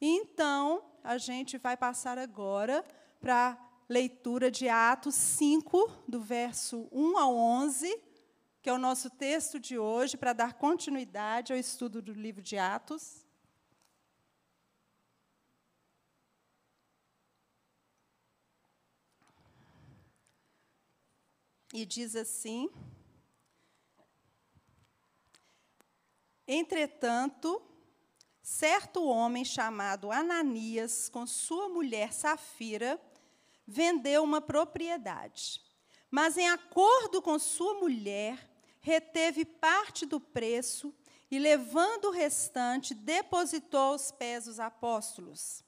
Então, a gente vai passar agora para a leitura de Atos 5, do verso 1 ao 11, que é o nosso texto de hoje, para dar continuidade ao estudo do livro de Atos. E diz assim: Entretanto, certo homem chamado Ananias, com sua mulher Safira, vendeu uma propriedade. Mas, em acordo com sua mulher, reteve parte do preço e, levando o restante, depositou aos pés dos apóstolos.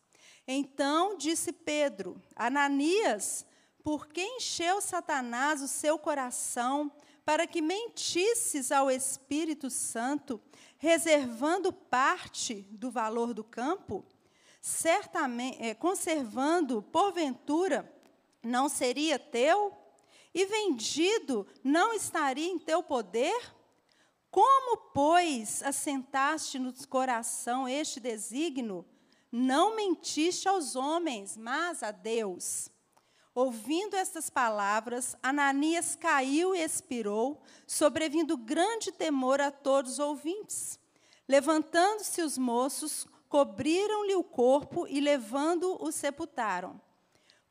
Então disse Pedro: Ananias, por que encheu Satanás o seu coração para que mentisses ao Espírito Santo, reservando parte do valor do campo? Certamente, é, conservando, porventura, não seria teu? E vendido, não estaria em teu poder? Como, pois, assentaste no coração este desígnio? Não mentiste aos homens, mas a Deus. Ouvindo estas palavras, Ananias caiu e expirou, sobrevindo grande temor a todos os ouvintes. Levantando-se os moços, cobriram-lhe o corpo e, levando-o, o sepultaram.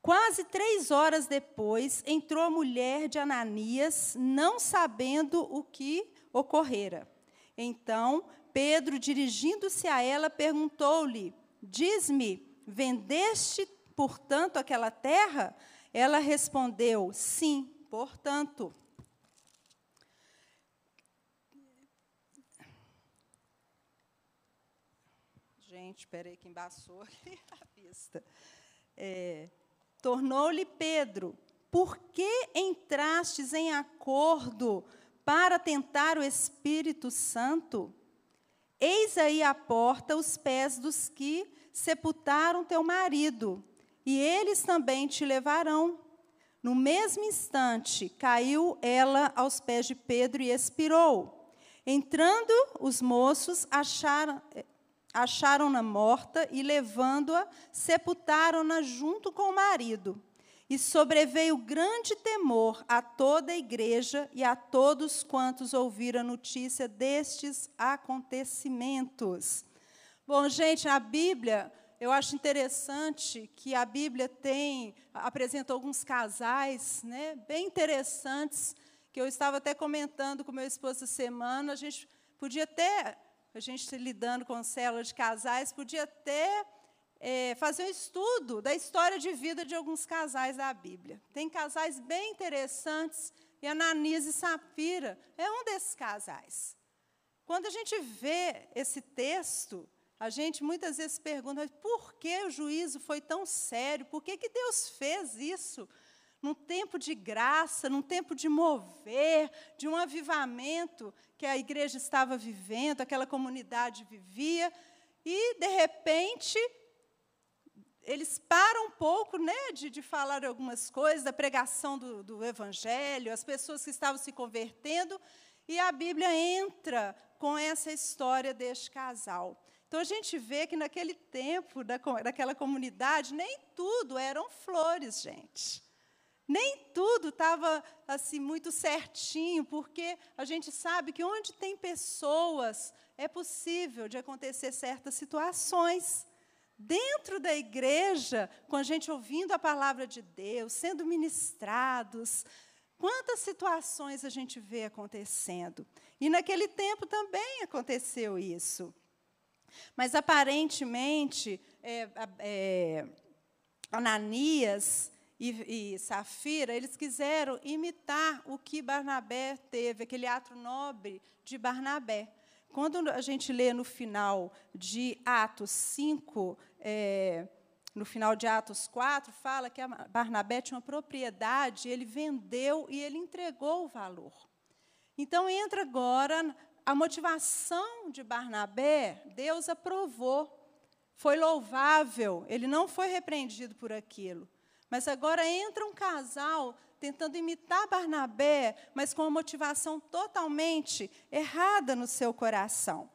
Quase três horas depois, entrou a mulher de Ananias, não sabendo o que ocorrera. Então, Pedro, dirigindo-se a ela, perguntou-lhe: Diz-me, vendeste, portanto, aquela terra? Ela respondeu: Sim, portanto. Gente, espera aí que embaçou aqui a vista. É, Tornou-lhe Pedro: Por que entrastes em acordo para tentar o Espírito Santo? Eis aí à porta os pés dos que sepultaram teu marido e eles também te levarão. No mesmo instante, caiu ela aos pés de Pedro e expirou. Entrando, os moços acharam, acharam-na morta e, levando-a, sepultaram-na junto com o marido. E sobreveio grande temor a toda a igreja e a todos quantos ouviram a notícia destes acontecimentos. Bom, gente, a Bíblia eu acho interessante que a Bíblia tem apresenta alguns casais, né, bem interessantes, que eu estava até comentando com meu esposo essa semana. A gente podia até, a gente lidando com célula de casais, podia até é, fazer um estudo da história de vida de alguns casais da Bíblia. Tem casais bem interessantes, e Ananias e Safira é um desses casais. Quando a gente vê esse texto, a gente muitas vezes pergunta, por que o juízo foi tão sério? Por que, que Deus fez isso? Num tempo de graça, num tempo de mover, de um avivamento que a igreja estava vivendo, aquela comunidade vivia, e, de repente, eles param um pouco né, de, de falar algumas coisas, da pregação do, do Evangelho, as pessoas que estavam se convertendo, e a Bíblia entra com essa história deste casal. Então a gente vê que naquele tempo, da, daquela comunidade, nem tudo eram flores, gente. Nem tudo estava assim muito certinho, porque a gente sabe que onde tem pessoas é possível de acontecer certas situações. Dentro da igreja, com a gente ouvindo a palavra de Deus, sendo ministrados, quantas situações a gente vê acontecendo. E naquele tempo também aconteceu isso. Mas, aparentemente, é, é, Ananias e, e Safira, eles quiseram imitar o que Barnabé teve, aquele ato nobre de Barnabé. Quando a gente lê no final de Atos 5, é, no final de Atos 4, fala que Barnabé tinha uma propriedade, ele vendeu e ele entregou o valor. Então, entra agora a motivação de Barnabé, Deus aprovou. Foi louvável, ele não foi repreendido por aquilo. Mas agora entra um casal tentando imitar Barnabé, mas com uma motivação totalmente errada no seu coração.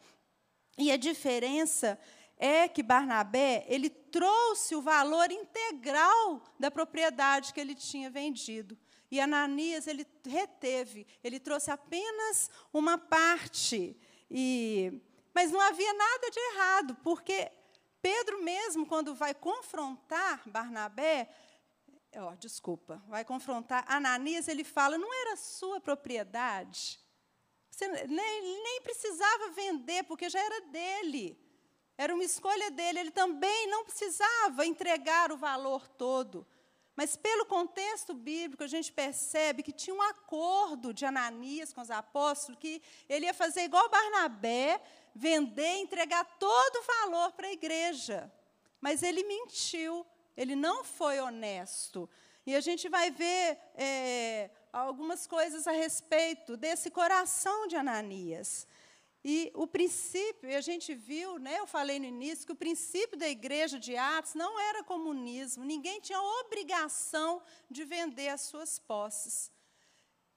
E a diferença é que Barnabé, ele trouxe o valor integral da propriedade que ele tinha vendido. E Ananias, ele reteve, ele trouxe apenas uma parte. E, mas não havia nada de errado, porque Pedro mesmo, quando vai confrontar Barnabé, ó, desculpa, vai confrontar Ananias, ele fala, não era sua propriedade. Você nem, nem precisava vender, porque já era dele. Era uma escolha dele. Ele também não precisava entregar o valor todo. Mas, pelo contexto bíblico, a gente percebe que tinha um acordo de Ananias com os apóstolos, que ele ia fazer igual Barnabé, vender, entregar todo o valor para a igreja. Mas ele mentiu, ele não foi honesto. E a gente vai ver é, algumas coisas a respeito desse coração de Ananias. E o princípio, e a gente viu, né, eu falei no início, que o princípio da igreja de Atos não era comunismo, ninguém tinha obrigação de vender as suas posses.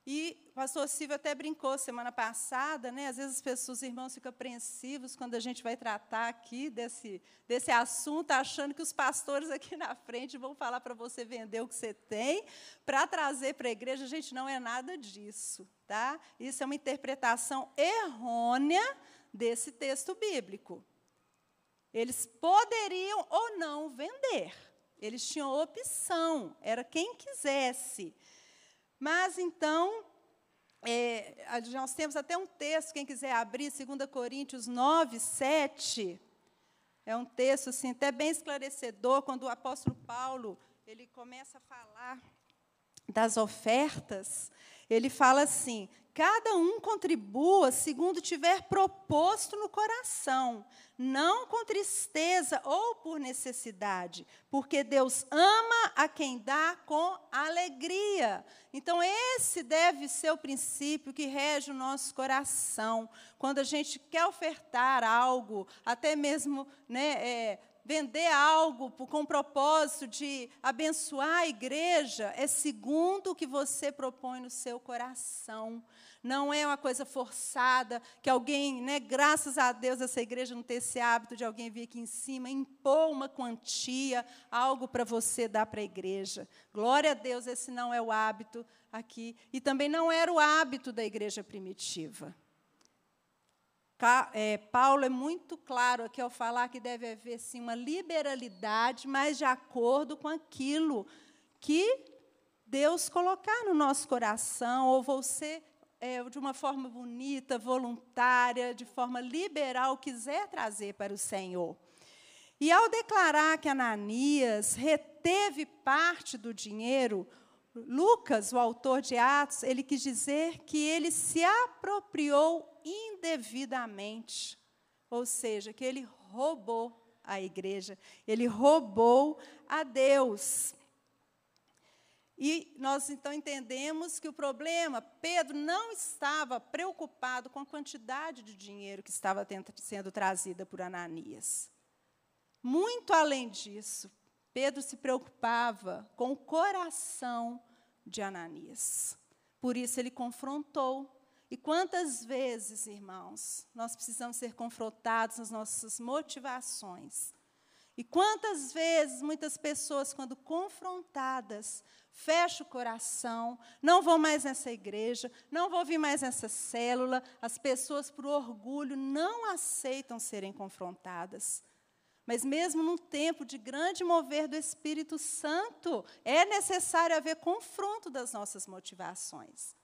E o pastor Silvio até brincou semana passada, né? Às vezes as pessoas, os irmãos, ficam apreensivos quando a gente vai tratar aqui desse, desse assunto, achando que os pastores aqui na frente vão falar para você vender o que você tem para trazer para a igreja. Gente, não é nada disso, tá? Isso é uma interpretação errônea desse texto bíblico. Eles poderiam ou não vender. Eles tinham opção, era quem quisesse. Mas então, é, nós temos até um texto, quem quiser abrir, 2 Coríntios 9, 7. É um texto assim, até bem esclarecedor, quando o apóstolo Paulo ele começa a falar das ofertas, ele fala assim: cada um contribua segundo tiver proposto no coração, não com tristeza ou por necessidade, porque Deus ama a quem dá com alegria. Então, esse deve ser o princípio que rege o nosso coração. Quando a gente quer ofertar algo, até mesmo né, é, vender algo com o propósito de abençoar a igreja, é segundo o que você propõe no seu coração. Não é uma coisa forçada, que alguém, né, graças a Deus, essa igreja não tem esse hábito de alguém vir aqui em cima, impor uma quantia, algo para você dar para a igreja. Glória a Deus, esse não é o hábito aqui. E também não era o hábito da igreja primitiva. É, Paulo é muito claro aqui ao falar que deve haver sim uma liberalidade, mas de acordo com aquilo que Deus colocar no nosso coração, ou você, é, de uma forma bonita, voluntária, de forma liberal, quiser trazer para o Senhor. E ao declarar que Ananias reteve parte do dinheiro, Lucas, o autor de Atos, ele quis dizer que ele se apropriou indevidamente, ou seja, que ele roubou a igreja, ele roubou a Deus. E nós então entendemos que o problema, Pedro não estava preocupado com a quantidade de dinheiro que estava sendo trazida por Ananias. Muito além disso, Pedro se preocupava com o coração de Ananias. Por isso ele confrontou. E quantas vezes, irmãos, nós precisamos ser confrontados nas nossas motivações? E quantas vezes muitas pessoas, quando confrontadas, fecham o coração, não vão mais nessa igreja, não vão vir mais nessa célula, as pessoas, por orgulho, não aceitam serem confrontadas. Mas mesmo num tempo de grande mover do Espírito Santo, é necessário haver confronto das nossas motivações.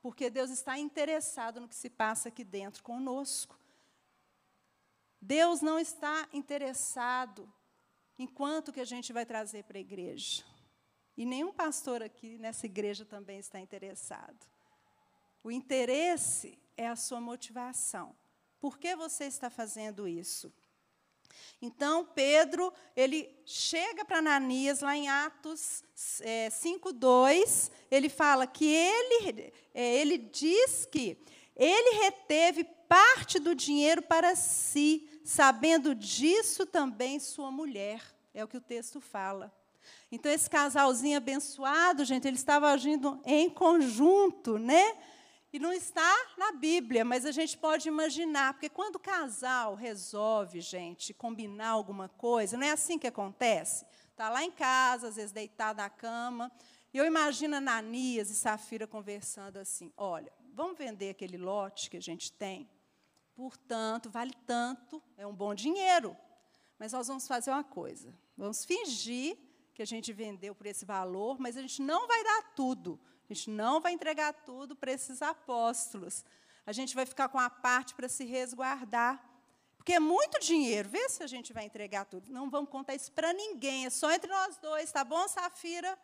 Porque Deus está interessado no que se passa aqui dentro conosco. Deus não está interessado em quanto que a gente vai trazer para a igreja. E nenhum pastor aqui nessa igreja também está interessado. O interesse é a sua motivação. Por que você está fazendo isso? Então, Pedro, ele chega para Ananias, lá em Atos é, 5,2, ele fala que ele, é, ele diz que ele reteve parte do dinheiro para si, sabendo disso também sua mulher. É o que o texto fala. Então, esse casalzinho abençoado, gente, ele estava agindo em conjunto, né? E não está na Bíblia, mas a gente pode imaginar, porque quando o casal resolve, gente, combinar alguma coisa, não é assim que acontece? Está lá em casa, às vezes deitado na cama, e eu imagino Ananias e Safira conversando assim: olha, vamos vender aquele lote que a gente tem, portanto, vale tanto, é um bom dinheiro, mas nós vamos fazer uma coisa: vamos fingir que a gente vendeu por esse valor, mas a gente não vai dar tudo. A gente não vai entregar tudo para esses apóstolos. A gente vai ficar com a parte para se resguardar. Porque é muito dinheiro. Vê se a gente vai entregar tudo. Não vamos contar isso para ninguém. É só entre nós dois, tá bom, Safira?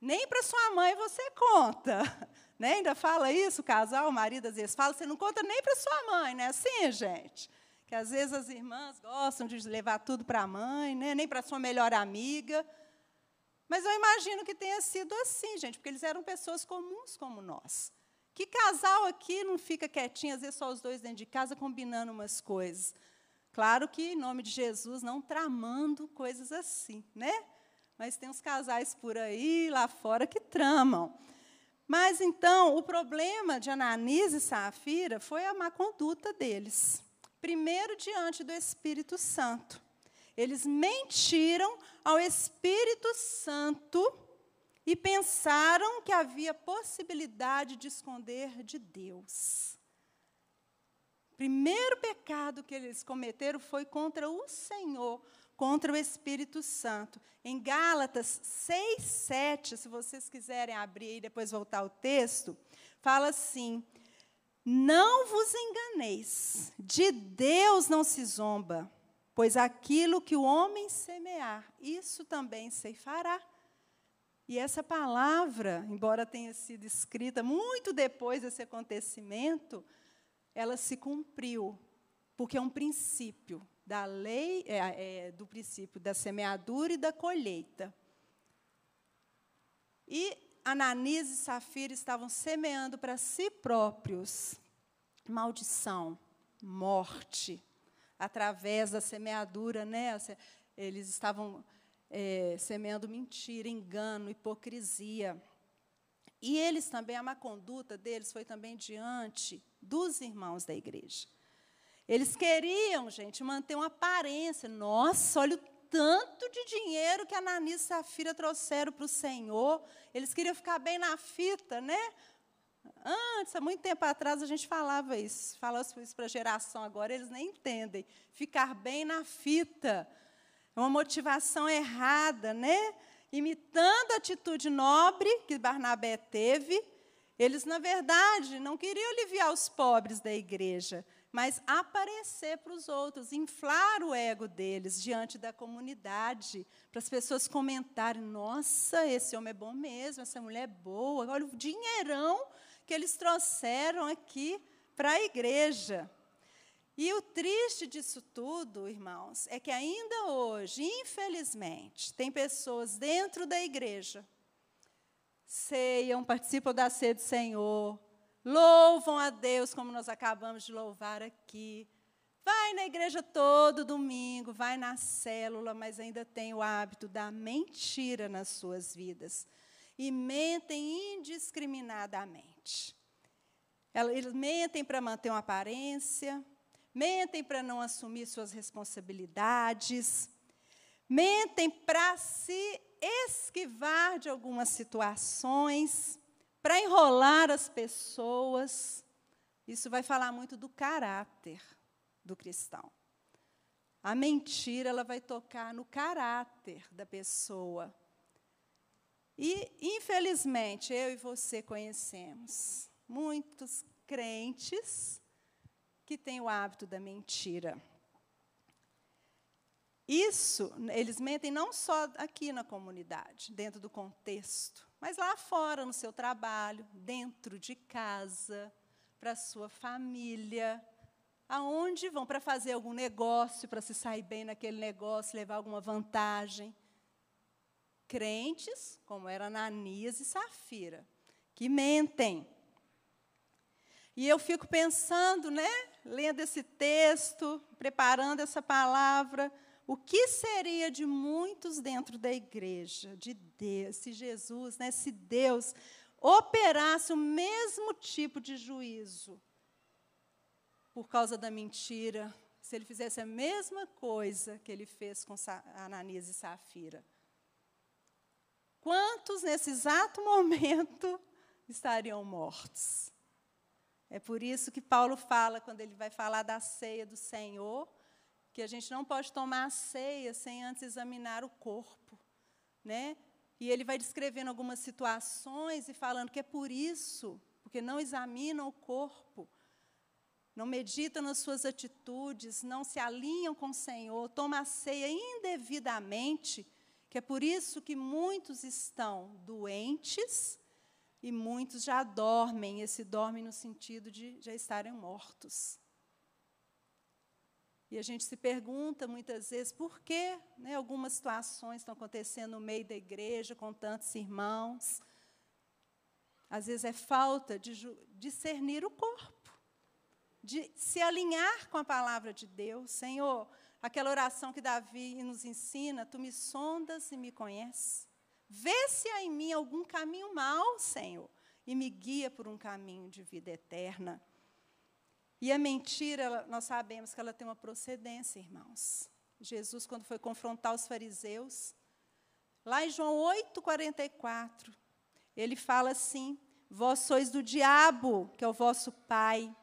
Nem para sua mãe você conta. Né? Ainda fala isso, o casal, o marido às vezes fala, você não conta nem para sua mãe, não é assim, gente? Que às vezes as irmãs gostam de levar tudo para a mãe, né? nem para sua melhor amiga. Mas eu imagino que tenha sido assim, gente, porque eles eram pessoas comuns como nós. Que casal aqui não fica quietinho, às vezes só os dois dentro de casa, combinando umas coisas? Claro que, em nome de Jesus, não tramando coisas assim, né? Mas tem uns casais por aí, lá fora, que tramam. Mas, então, o problema de Ananias e Safira foi a má conduta deles. Primeiro, diante do Espírito Santo. Eles mentiram ao Espírito Santo e pensaram que havia possibilidade de esconder de Deus. O primeiro pecado que eles cometeram foi contra o Senhor, contra o Espírito Santo. Em Gálatas 6, 7, se vocês quiserem abrir e depois voltar ao texto, fala assim: Não vos enganeis, de Deus não se zomba Pois aquilo que o homem semear, isso também ceifará. E essa palavra, embora tenha sido escrita muito depois desse acontecimento, ela se cumpriu, porque é um princípio da lei, é, é, do princípio da semeadura e da colheita. E Ananias e Safira estavam semeando para si próprios maldição, morte, através da semeadura, né? Eles estavam é, semeando mentira, engano, hipocrisia. E eles também, a má conduta deles foi também diante dos irmãos da igreja. Eles queriam, gente, manter uma aparência. Nossa, olha o tanto de dinheiro que a Ananias e Safira trouxeram para o Senhor. Eles queriam ficar bem na fita, né? Antes, há muito tempo atrás, a gente falava isso. Falava isso para a geração agora, eles nem entendem. Ficar bem na fita. É uma motivação errada, né? Imitando a atitude nobre que Barnabé teve, eles, na verdade, não queriam aliviar os pobres da igreja, mas aparecer para os outros, inflar o ego deles diante da comunidade, para as pessoas comentarem: nossa, esse homem é bom mesmo, essa mulher é boa, olha o dinheirão que eles trouxeram aqui para a igreja. E o triste disso tudo, irmãos, é que ainda hoje, infelizmente, tem pessoas dentro da igreja, ceiam, participam da ceia do Senhor, louvam a Deus como nós acabamos de louvar aqui, vai na igreja todo domingo, vai na célula, mas ainda tem o hábito da mentira nas suas vidas e mentem indiscriminadamente. Eles mentem para manter uma aparência, mentem para não assumir suas responsabilidades, mentem para se esquivar de algumas situações, para enrolar as pessoas. Isso vai falar muito do caráter do cristão. A mentira ela vai tocar no caráter da pessoa. E, infelizmente, eu e você conhecemos muitos crentes que têm o hábito da mentira. Isso, eles mentem não só aqui na comunidade, dentro do contexto, mas lá fora, no seu trabalho, dentro de casa, para a sua família. Aonde vão para fazer algum negócio, para se sair bem naquele negócio, levar alguma vantagem crentes, como era Ananias e Safira, que mentem. E eu fico pensando, né, lendo esse texto, preparando essa palavra, o que seria de muitos dentro da igreja, de Deus, se Jesus, né, se Deus operasse o mesmo tipo de juízo por causa da mentira, se ele fizesse a mesma coisa que ele fez com Ananias e Safira. Quantos nesse exato momento estariam mortos? É por isso que Paulo fala, quando ele vai falar da ceia do Senhor, que a gente não pode tomar a ceia sem antes examinar o corpo. Né? E ele vai descrevendo algumas situações e falando que é por isso, porque não examinam o corpo, não meditam nas suas atitudes, não se alinham com o Senhor, tomam a ceia indevidamente, que é por isso que muitos estão doentes e muitos já dormem, esse dormem no sentido de já estarem mortos. E a gente se pergunta muitas vezes por que né, algumas situações estão acontecendo no meio da igreja com tantos irmãos. Às vezes é falta de discernir o corpo, de se alinhar com a palavra de Deus. Senhor, aquela oração que Davi nos ensina: Tu me sondas e me conheces. Vê se há em mim algum caminho mau, Senhor, e me guia por um caminho de vida eterna. E a mentira, nós sabemos que ela tem uma procedência, irmãos. Jesus, quando foi confrontar os fariseus, lá em João 8,44, ele fala assim: Vós sois do diabo, que é o vosso pai,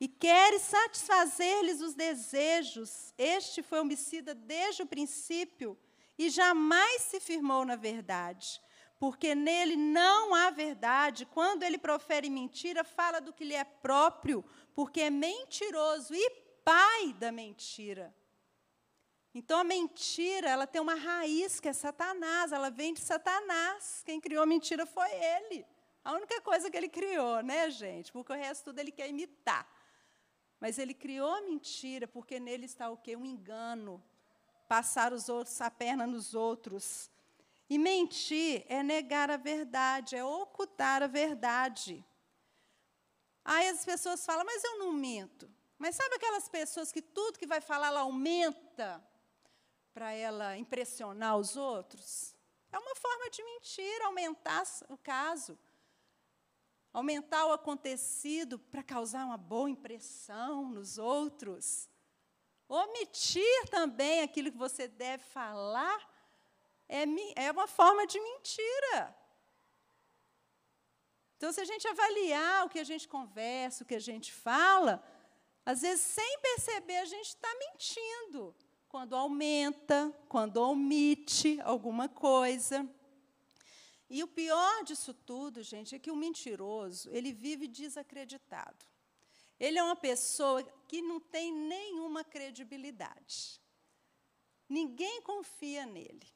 e queres satisfazer-lhes os desejos. Este foi homicida desde o princípio e jamais se firmou na verdade, porque nele não há verdade. Quando ele profere mentira, fala do que lhe é próprio, porque é mentiroso e pai da mentira. Então a mentira, ela tem uma raiz que é Satanás, ela vem de Satanás. Quem criou a mentira foi ele. A única coisa que ele criou, né, gente? Porque o resto tudo ele quer imitar. Mas ele criou a mentira porque nele está o quê? Um engano, passar os outros a perna nos outros. E mentir é negar a verdade, é ocultar a verdade. Aí as pessoas falam, mas eu não minto. Mas sabe aquelas pessoas que tudo que vai falar ela aumenta para ela impressionar os outros? É uma forma de mentir, aumentar o caso. Aumentar o acontecido para causar uma boa impressão nos outros. Omitir também aquilo que você deve falar é, é uma forma de mentira. Então, se a gente avaliar o que a gente conversa, o que a gente fala, às vezes, sem perceber, a gente está mentindo. Quando aumenta, quando omite alguma coisa. E o pior disso tudo, gente, é que o mentiroso, ele vive desacreditado. Ele é uma pessoa que não tem nenhuma credibilidade. Ninguém confia nele.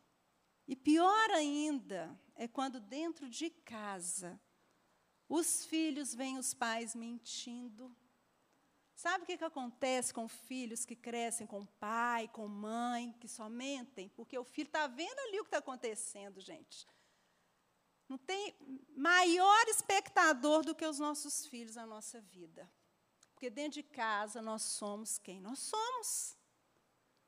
E pior ainda é quando dentro de casa os filhos veem os pais mentindo. Sabe o que, que acontece com filhos que crescem com pai, com mãe, que só mentem? Porque o filho está vendo ali o que está acontecendo, gente. Não tem maior espectador do que os nossos filhos na nossa vida. Porque dentro de casa nós somos quem nós somos.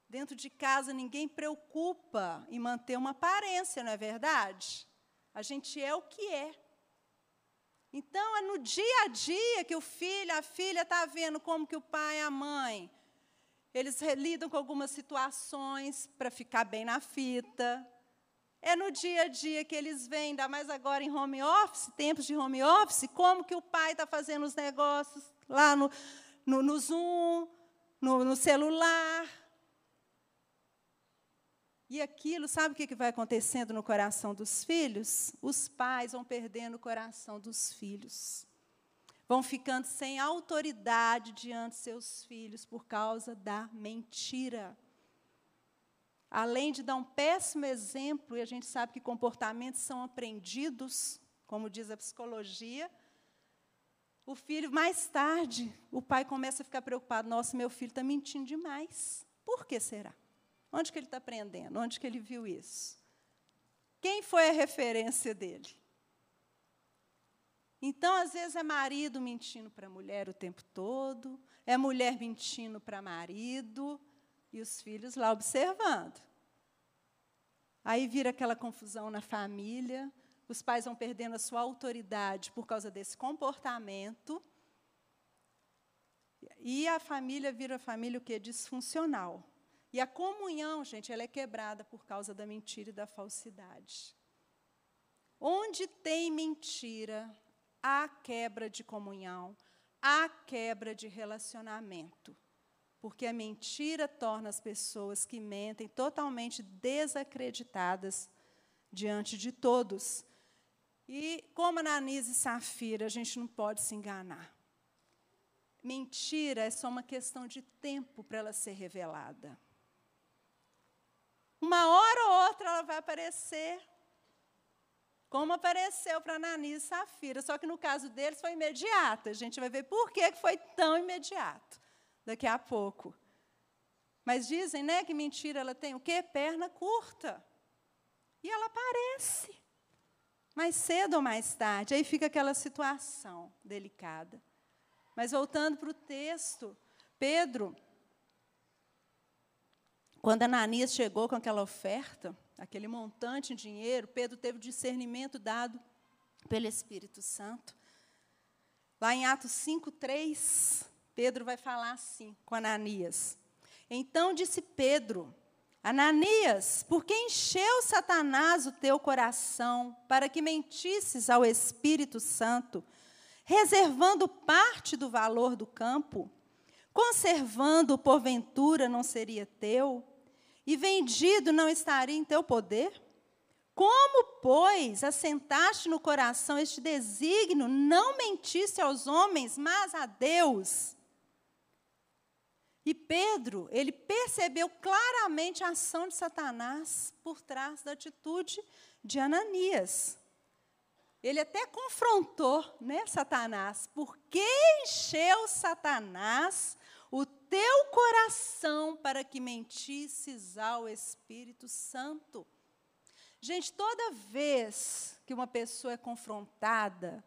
Dentro de casa ninguém preocupa em manter uma aparência, não é verdade? A gente é o que é. Então é no dia a dia que o filho, a filha está vendo como que o pai e a mãe eles lidam com algumas situações para ficar bem na fita. É no dia a dia que eles veem, ainda mais agora em home office, tempos de home office, como que o pai está fazendo os negócios, lá no, no, no Zoom, no, no celular. E aquilo, sabe o que vai acontecendo no coração dos filhos? Os pais vão perdendo o coração dos filhos. Vão ficando sem autoridade diante de seus filhos por causa da mentira. Além de dar um péssimo exemplo, e a gente sabe que comportamentos são aprendidos, como diz a psicologia, o filho, mais tarde, o pai começa a ficar preocupado: nossa, meu filho está mentindo demais. Por que será? Onde que ele está aprendendo? Onde que ele viu isso? Quem foi a referência dele? Então, às vezes, é marido mentindo para a mulher o tempo todo, é mulher mentindo para marido, e os filhos lá observando. Aí vira aquela confusão na família, os pais vão perdendo a sua autoridade por causa desse comportamento. E a família vira família o quê? Disfuncional. E a comunhão, gente, ela é quebrada por causa da mentira e da falsidade. Onde tem mentira, há quebra de comunhão, há quebra de relacionamento. Porque a mentira torna as pessoas que mentem totalmente desacreditadas diante de todos. E como Ananias e Safira, a gente não pode se enganar. Mentira é só uma questão de tempo para ela ser revelada. Uma hora ou outra ela vai aparecer, como apareceu para Ananias e Safira. Só que no caso deles foi imediata. A gente vai ver por que foi tão imediato daqui a pouco. Mas dizem né, que mentira ela tem o quê? Perna curta. E ela aparece. Mais cedo ou mais tarde. Aí fica aquela situação delicada. Mas voltando para o texto, Pedro, quando Ananias chegou com aquela oferta, aquele montante em dinheiro, Pedro teve o discernimento dado pelo Espírito Santo. Lá em Atos 5, 3, Pedro vai falar assim com Ananias. Então disse Pedro: Ananias, por que encheu Satanás o teu coração para que mentisses ao Espírito Santo reservando parte do valor do campo, conservando porventura não seria teu, e vendido não estaria em teu poder? Como, pois, assentaste no coração este desígnio, não mentiste aos homens, mas a Deus? E Pedro, ele percebeu claramente a ação de Satanás por trás da atitude de Ananias. Ele até confrontou né, Satanás. Por que encheu Satanás o teu coração para que mentisses ao Espírito Santo? Gente, toda vez que uma pessoa é confrontada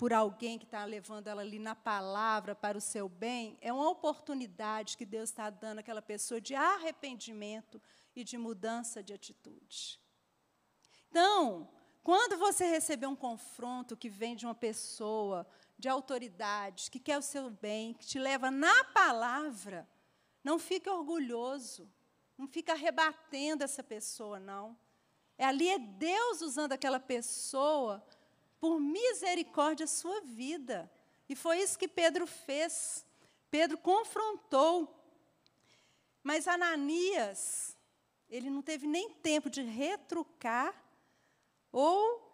por alguém que está levando ela ali na palavra para o seu bem, é uma oportunidade que Deus está dando àquela pessoa de arrependimento e de mudança de atitude. Então, quando você receber um confronto que vem de uma pessoa de autoridade, que quer o seu bem, que te leva na palavra, não fique orgulhoso, não fica rebatendo essa pessoa, não. É ali é Deus usando aquela pessoa por misericórdia sua vida. E foi isso que Pedro fez. Pedro confrontou. Mas Ananias, ele não teve nem tempo de retrucar ou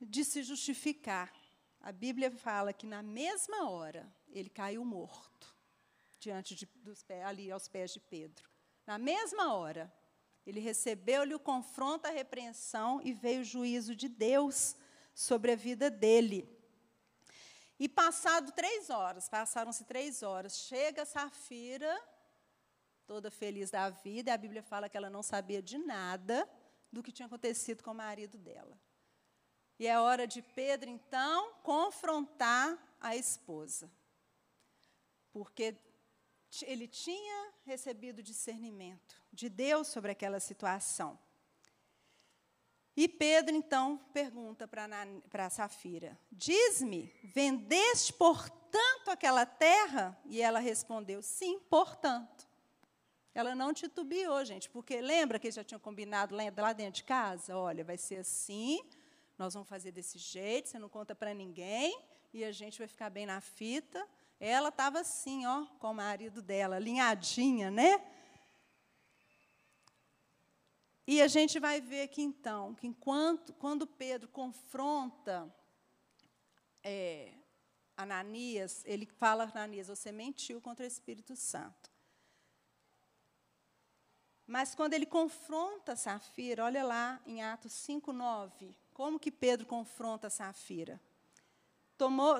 de se justificar. A Bíblia fala que na mesma hora ele caiu morto diante de, dos ali aos pés de Pedro. Na mesma hora, ele recebeu-lhe o confronto, a repreensão e veio o juízo de Deus sobre a vida dele. E passado três horas, passaram-se três horas, chega Safira, toda feliz da vida, e a Bíblia fala que ela não sabia de nada, do que tinha acontecido com o marido dela. E é hora de Pedro, então, confrontar a esposa. Porque ele tinha recebido discernimento de Deus sobre aquela situação. E Pedro, então, pergunta para Safira: Diz-me, vendeste portanto aquela terra? E ela respondeu: Sim, portanto. Ela não titubeou, gente, porque lembra que eles já tinham combinado lá dentro de casa? Olha, vai ser assim, nós vamos fazer desse jeito, você não conta para ninguém, e a gente vai ficar bem na fita. Ela estava assim, ó, com o marido dela, alinhadinha, né? E a gente vai ver aqui então que enquanto quando Pedro confronta é, Ananias, ele fala a Ananias, você mentiu contra o Espírito Santo. Mas quando ele confronta Safira, olha lá em Atos 5:9, como que Pedro confronta Safira?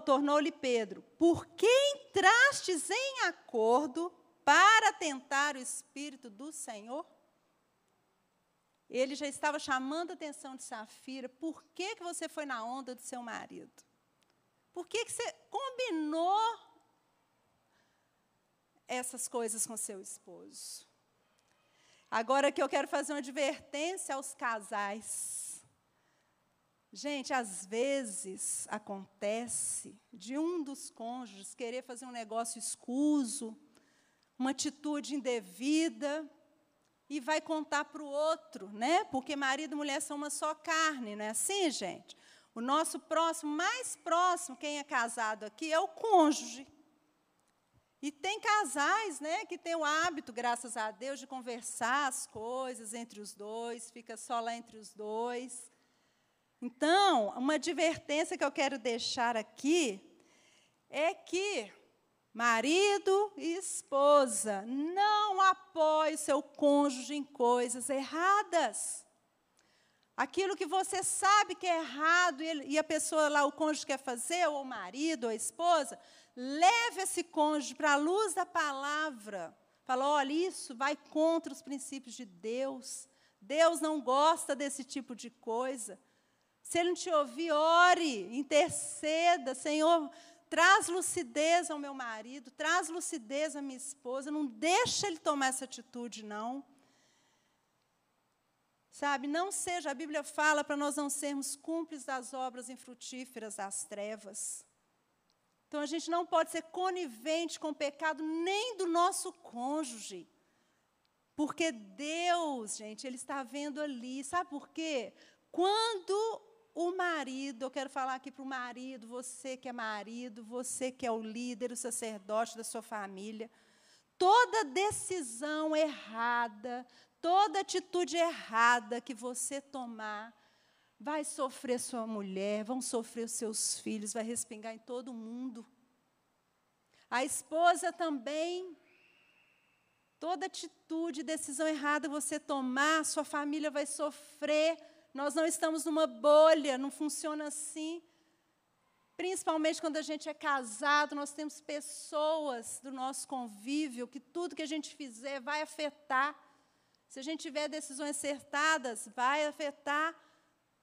Tornou-lhe Pedro: Por que entrastes em acordo para tentar o espírito do Senhor? Ele já estava chamando a atenção de Safira. Por que, que você foi na onda do seu marido? Por que, que você combinou essas coisas com seu esposo? Agora que eu quero fazer uma advertência aos casais. Gente, às vezes acontece de um dos cônjuges querer fazer um negócio escuso, uma atitude indevida, e vai contar para o outro, né? Porque marido e mulher são uma só carne, não é assim, gente? O nosso próximo, mais próximo, quem é casado aqui, é o cônjuge. E tem casais né, que têm o hábito, graças a Deus, de conversar as coisas entre os dois, fica só lá entre os dois. Então, uma advertência que eu quero deixar aqui é que marido e esposa não apoiem seu cônjuge em coisas erradas. Aquilo que você sabe que é errado e a pessoa lá, o cônjuge quer fazer, ou o marido, ou a esposa, leve esse cônjuge para a luz da palavra. Fala, olha, isso vai contra os princípios de Deus. Deus não gosta desse tipo de coisa. Se ele não te ouvir, ore, interceda, Senhor, traz lucidez ao meu marido, traz lucidez à minha esposa, não deixa ele tomar essa atitude, não. Sabe, não seja, a Bíblia fala para nós não sermos cúmplices das obras infrutíferas das trevas. Então a gente não pode ser conivente com o pecado nem do nosso cônjuge. Porque Deus, gente, Ele está vendo ali. Sabe por quê? Quando o marido, eu quero falar aqui para o marido, você que é marido, você que é o líder, o sacerdote da sua família, toda decisão errada, toda atitude errada que você tomar, vai sofrer sua mulher, vão sofrer os seus filhos, vai respingar em todo mundo. A esposa também, toda atitude, decisão errada você tomar, sua família vai sofrer nós não estamos numa bolha, não funciona assim. Principalmente quando a gente é casado, nós temos pessoas do nosso convívio que tudo que a gente fizer vai afetar. Se a gente tiver decisões acertadas, vai afetar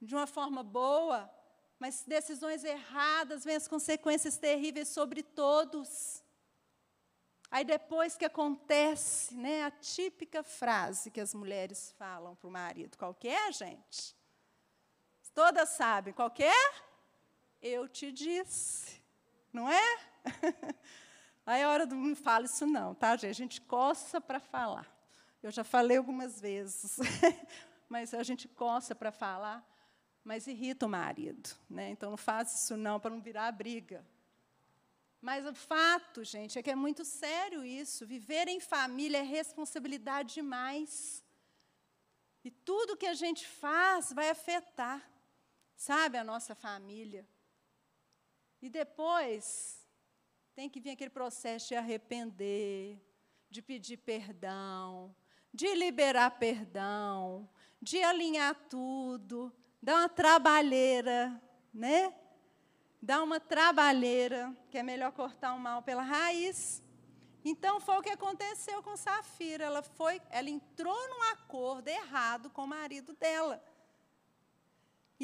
de uma forma boa, mas decisões erradas vêm as consequências terríveis sobre todos. Aí depois que acontece, né, a típica frase que as mulheres falam para o marido, qual que é, gente? Todas sabem. Qual é? Eu te disse. Não é? Aí é hora do não fala isso não, tá, gente? A gente coça para falar. Eu já falei algumas vezes, mas a gente coça para falar, mas irrita o marido, né? Então não faz isso não para não virar briga. Mas o fato, gente, é que é muito sério isso. Viver em família é responsabilidade demais. E tudo que a gente faz vai afetar sabe, a nossa família. E depois tem que vir aquele processo de arrepender, de pedir perdão, de liberar perdão, de alinhar tudo, dar uma trabalheira, né? Dar uma trabalheira, que é melhor cortar o mal pela raiz. Então foi o que aconteceu com Safira. Ela foi, ela entrou num acordo errado com o marido dela.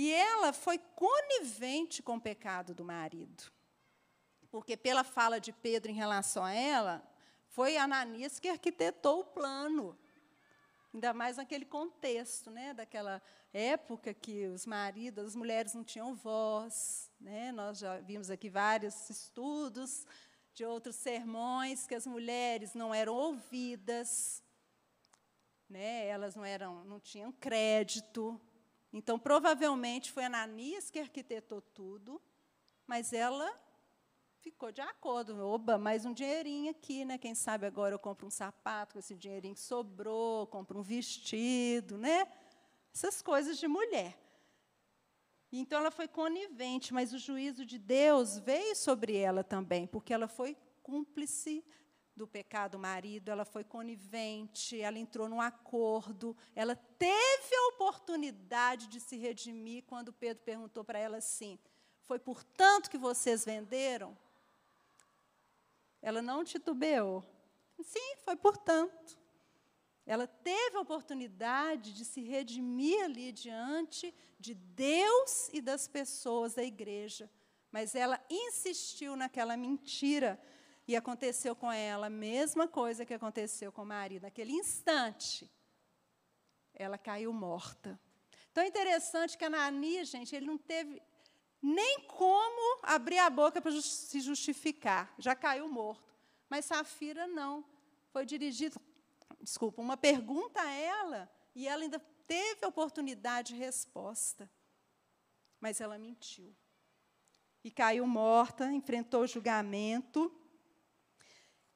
E ela foi conivente com o pecado do marido. Porque, pela fala de Pedro em relação a ela, foi Ananias que arquitetou o plano. Ainda mais naquele contexto, né, daquela época que os maridos, as mulheres não tinham voz. Né? Nós já vimos aqui vários estudos de outros sermões que as mulheres não eram ouvidas, né? elas não, eram, não tinham crédito, então, provavelmente foi Ananias que arquitetou tudo, mas ela ficou de acordo. Oba, mais um dinheirinho aqui, né? Quem sabe agora eu compro um sapato com esse dinheirinho que sobrou, compro um vestido, né? Essas coisas de mulher. Então ela foi conivente, mas o juízo de Deus veio sobre ela também, porque ela foi cúmplice do pecado marido, ela foi conivente, ela entrou num acordo, ela teve a oportunidade de se redimir quando Pedro perguntou para ela assim: Foi por tanto que vocês venderam? Ela não titubeou. Sim, foi por tanto. Ela teve a oportunidade de se redimir ali diante de Deus e das pessoas da igreja, mas ela insistiu naquela mentira e aconteceu com ela a mesma coisa que aconteceu com o marido. Naquele instante, ela caiu morta. Então é interessante que Ananias, gente, ele não teve nem como abrir a boca para se justificar, já caiu morto. Mas Safira não. Foi dirigido, desculpa, uma pergunta a ela, e ela ainda teve oportunidade de resposta. Mas ela mentiu. E caiu morta, enfrentou julgamento.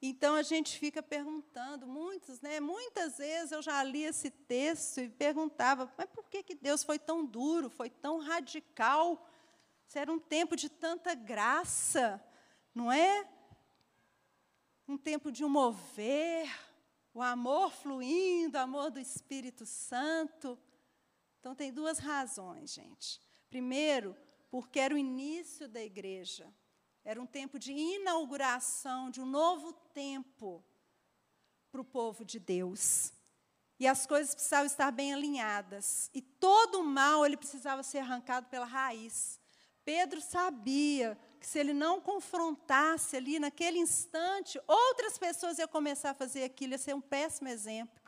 Então a gente fica perguntando, muitos, né? Muitas vezes eu já li esse texto e perguntava, mas por que, que Deus foi tão duro, foi tão radical? Se era um tempo de tanta graça, não é? Um tempo de um mover, o amor fluindo, o amor do Espírito Santo. Então tem duas razões, gente. Primeiro, porque era o início da igreja. Era um tempo de inauguração de um novo tempo para o povo de Deus. E as coisas precisavam estar bem alinhadas. E todo o mal ele precisava ser arrancado pela raiz. Pedro sabia que se ele não confrontasse ali naquele instante, outras pessoas iam começar a fazer aquilo, ia ser um péssimo exemplo.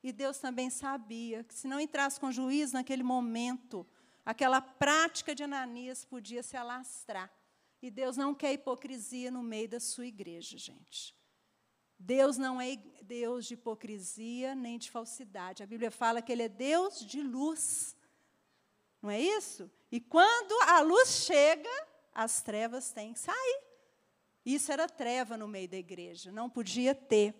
E Deus também sabia que se não entrasse com juízo naquele momento, aquela prática de Ananias podia se alastrar. E Deus não quer hipocrisia no meio da sua igreja, gente. Deus não é Deus de hipocrisia nem de falsidade. A Bíblia fala que Ele é Deus de luz. Não é isso? E quando a luz chega, as trevas têm que sair. Isso era treva no meio da igreja, não podia ter.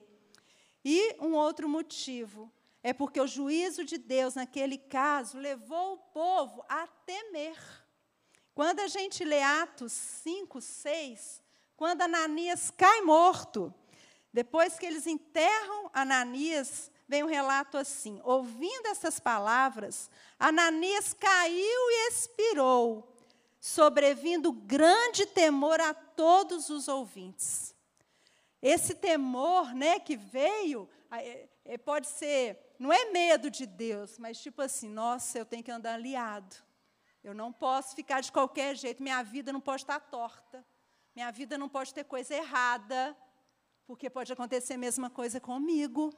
E um outro motivo é porque o juízo de Deus, naquele caso, levou o povo a temer. Quando a gente lê Atos 5, 6, quando Ananias cai morto, depois que eles enterram Ananias, vem um relato assim: ouvindo essas palavras, Ananias caiu e expirou, sobrevindo grande temor a todos os ouvintes. Esse temor, né, que veio, é, é, pode ser, não é medo de Deus, mas tipo assim, nossa, eu tenho que andar aliado. Eu não posso ficar de qualquer jeito, minha vida não pode estar torta, minha vida não pode ter coisa errada, porque pode acontecer a mesma coisa comigo.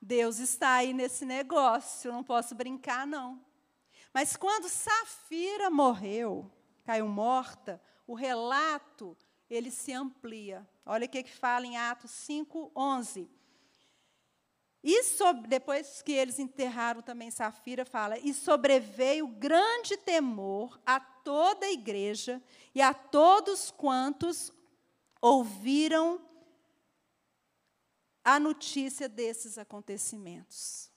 Deus está aí nesse negócio, eu não posso brincar, não. Mas quando Safira morreu, caiu morta, o relato ele se amplia. Olha o que, que fala em Atos 5, 11. E sobre, depois que eles enterraram também Safira, fala: E sobreveio grande temor a toda a igreja e a todos quantos ouviram a notícia desses acontecimentos.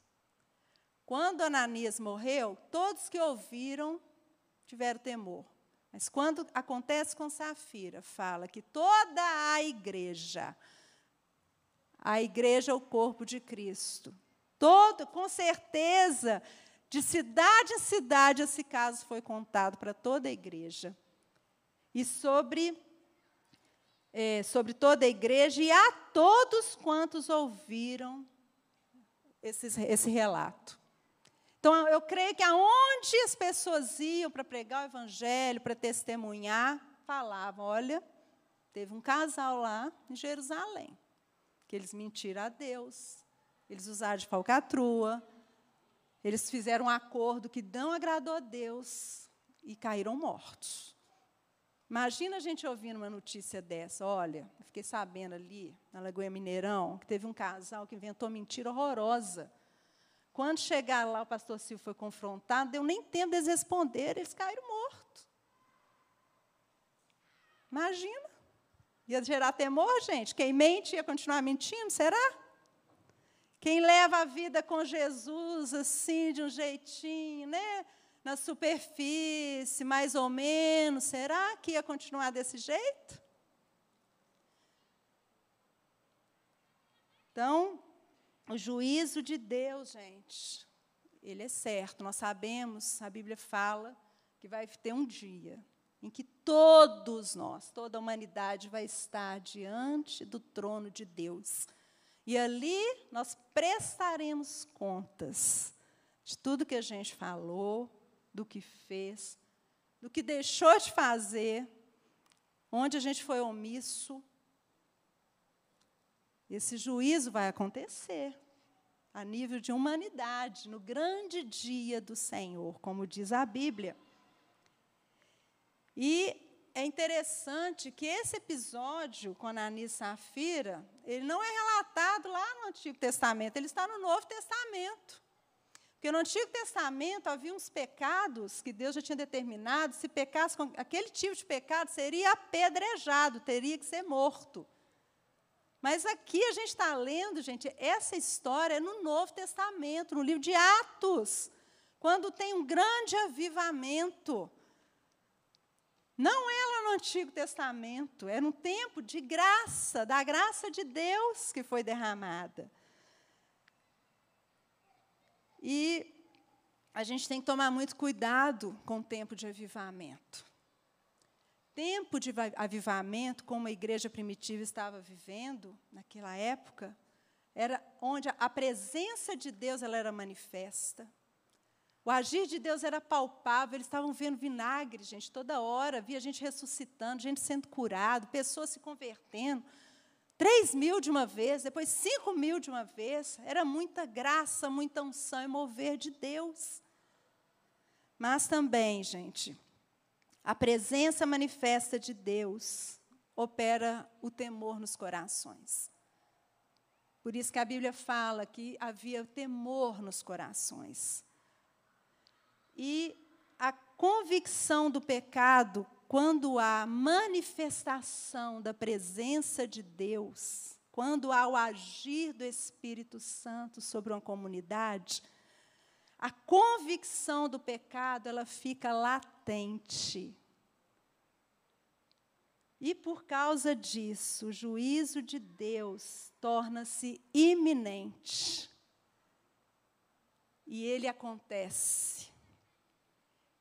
Quando Ananias morreu, todos que ouviram tiveram temor. Mas quando acontece com Safira, fala que toda a igreja a igreja é o corpo de Cristo. Todo, com certeza, de cidade em cidade, esse caso foi contado para toda a igreja. E sobre, é, sobre toda a igreja e a todos quantos ouviram esse, esse relato. Então, eu creio que aonde as pessoas iam para pregar o evangelho, para testemunhar, falavam: olha, teve um casal lá em Jerusalém que eles mentiram a Deus, eles usaram de falcatrua, eles fizeram um acordo que não agradou a Deus e caíram mortos. Imagina a gente ouvindo uma notícia dessa. Olha, fiquei sabendo ali, na Lagoa Mineirão, que teve um casal que inventou mentira horrorosa. Quando chegaram lá, o pastor Silvio foi confrontado, deu nem tempo deles responder, eles caíram mortos. Imagina. Ia gerar temor, gente? Quem mente ia continuar mentindo, será? Quem leva a vida com Jesus assim, de um jeitinho, né? Na superfície, mais ou menos, será que ia continuar desse jeito? Então, o juízo de Deus, gente, ele é certo. Nós sabemos, a Bíblia fala que vai ter um dia em que todos nós, toda a humanidade vai estar diante do trono de Deus. E ali nós prestaremos contas de tudo que a gente falou, do que fez, do que deixou de fazer, onde a gente foi omisso. Esse juízo vai acontecer. a nível de humanidade, no grande dia do Senhor, como diz a Bíblia. E é interessante que esse episódio com Ananias e Safira, ele não é relatado lá no Antigo Testamento, ele está no Novo Testamento. Porque no Antigo Testamento havia uns pecados que Deus já tinha determinado, se pecasse com aquele tipo de pecado, seria apedrejado, teria que ser morto. Mas aqui a gente está lendo, gente, essa história é no Novo Testamento, no livro de Atos, quando tem um grande avivamento. Não é lá no Antigo Testamento, é no tempo de graça, da graça de Deus que foi derramada. E a gente tem que tomar muito cuidado com o tempo de avivamento. Tempo de avivamento, como a igreja primitiva estava vivendo naquela época, era onde a presença de Deus ela era manifesta. O agir de Deus era palpável, eles estavam vendo vinagre, gente, toda hora, via gente ressuscitando, gente sendo curado, pessoas se convertendo. Três mil de uma vez, depois cinco mil de uma vez. Era muita graça, muita unção e mover de Deus. Mas também, gente, a presença manifesta de Deus opera o temor nos corações. Por isso que a Bíblia fala que havia temor nos corações. E a convicção do pecado, quando há manifestação da presença de Deus, quando há o agir do Espírito Santo sobre uma comunidade, a convicção do pecado, ela fica latente. E por causa disso, o juízo de Deus torna-se iminente. E ele acontece.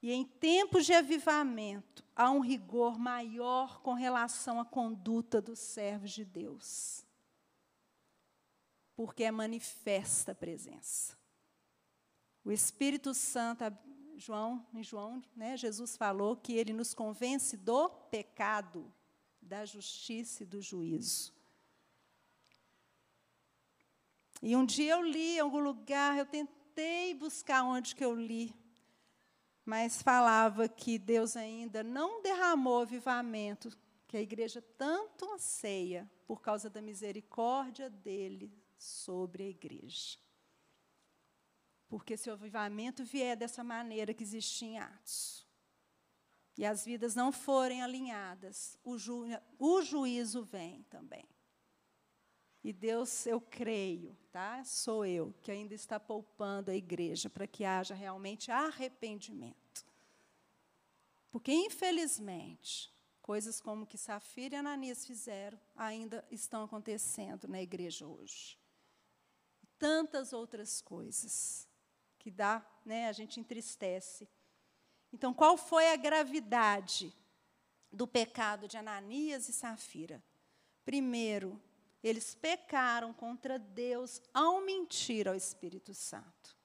E em tempos de avivamento, há um rigor maior com relação à conduta dos servos de Deus. Porque é manifesta a presença. O Espírito Santo, João, em João, né, Jesus falou que ele nos convence do pecado, da justiça e do juízo. E um dia eu li em algum lugar, eu tentei buscar onde que eu li, mas falava que Deus ainda não derramou o avivamento que a igreja tanto anseia por causa da misericórdia dele sobre a igreja. Porque se o avivamento vier dessa maneira que existia em Atos, e as vidas não forem alinhadas, o, ju, o juízo vem também. E Deus, eu creio, tá? Sou eu que ainda está poupando a igreja para que haja realmente arrependimento. Porque, infelizmente, coisas como que Safira e Ananias fizeram ainda estão acontecendo na igreja hoje. Tantas outras coisas que dá, né, a gente entristece. Então, qual foi a gravidade do pecado de Ananias e Safira? Primeiro, eles pecaram contra Deus ao mentir ao Espírito Santo.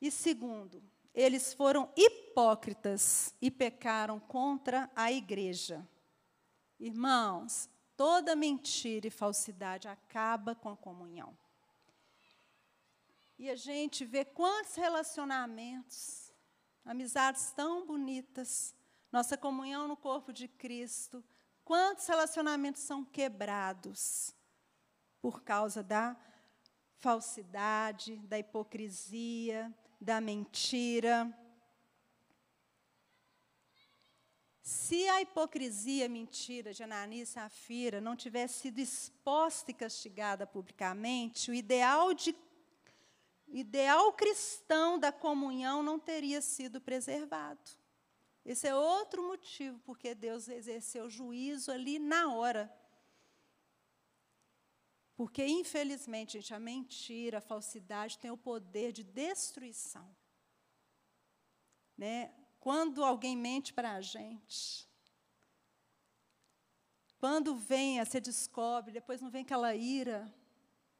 E segundo, eles foram hipócritas e pecaram contra a igreja. Irmãos, toda mentira e falsidade acaba com a comunhão. E a gente vê quantos relacionamentos, amizades tão bonitas, nossa comunhão no corpo de Cristo, Quantos relacionamentos são quebrados por causa da falsidade, da hipocrisia, da mentira? Se a hipocrisia, mentira de Ananias e Safira não tivesse sido exposta e castigada publicamente, o ideal de ideal cristão da comunhão não teria sido preservado. Esse é outro motivo porque Deus exerceu juízo ali na hora. Porque, infelizmente, gente, a mentira, a falsidade tem o poder de destruição. Né? Quando alguém mente para a gente, quando vem, você descobre, depois não vem aquela ira.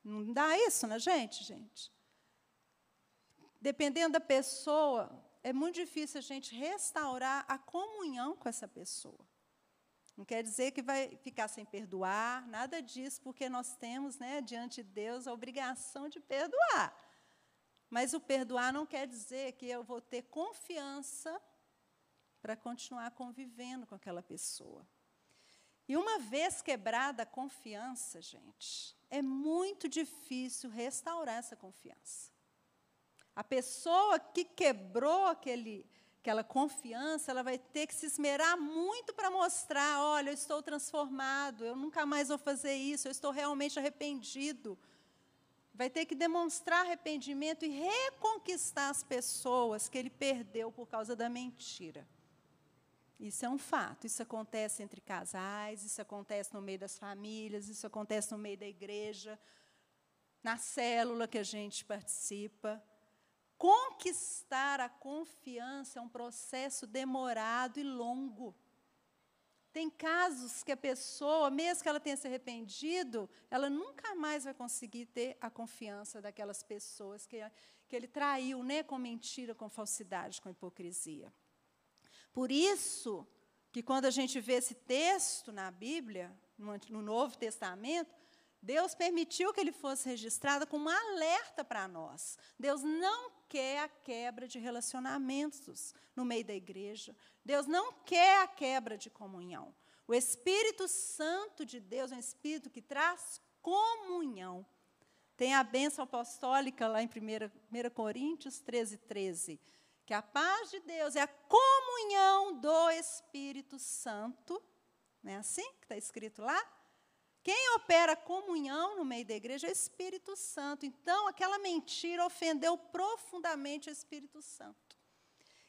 Não dá isso na gente, gente? Dependendo da pessoa, é muito difícil a gente restaurar a comunhão com essa pessoa. Não quer dizer que vai ficar sem perdoar, nada disso, porque nós temos, né, diante de Deus, a obrigação de perdoar. Mas o perdoar não quer dizer que eu vou ter confiança para continuar convivendo com aquela pessoa. E uma vez quebrada a confiança, gente, é muito difícil restaurar essa confiança. A pessoa que quebrou aquele, aquela confiança, ela vai ter que se esmerar muito para mostrar: olha, eu estou transformado, eu nunca mais vou fazer isso, eu estou realmente arrependido. Vai ter que demonstrar arrependimento e reconquistar as pessoas que ele perdeu por causa da mentira. Isso é um fato. Isso acontece entre casais, isso acontece no meio das famílias, isso acontece no meio da igreja, na célula que a gente participa. Conquistar a confiança é um processo demorado e longo. Tem casos que a pessoa, mesmo que ela tenha se arrependido, ela nunca mais vai conseguir ter a confiança daquelas pessoas que, que ele traiu, né, com mentira, com falsidade, com hipocrisia. Por isso que quando a gente vê esse texto na Bíblia, no Novo Testamento, Deus permitiu que ele fosse registrado como um alerta para nós. Deus não quer a quebra de relacionamentos no meio da igreja. Deus não quer a quebra de comunhão. O Espírito Santo de Deus é um Espírito que traz comunhão. Tem a bênção apostólica lá em 1, 1 Coríntios 13, 13, que a paz de Deus é a comunhão do Espírito Santo. Não é assim que está escrito lá? Quem opera comunhão no meio da igreja é o Espírito Santo. Então, aquela mentira ofendeu profundamente o Espírito Santo.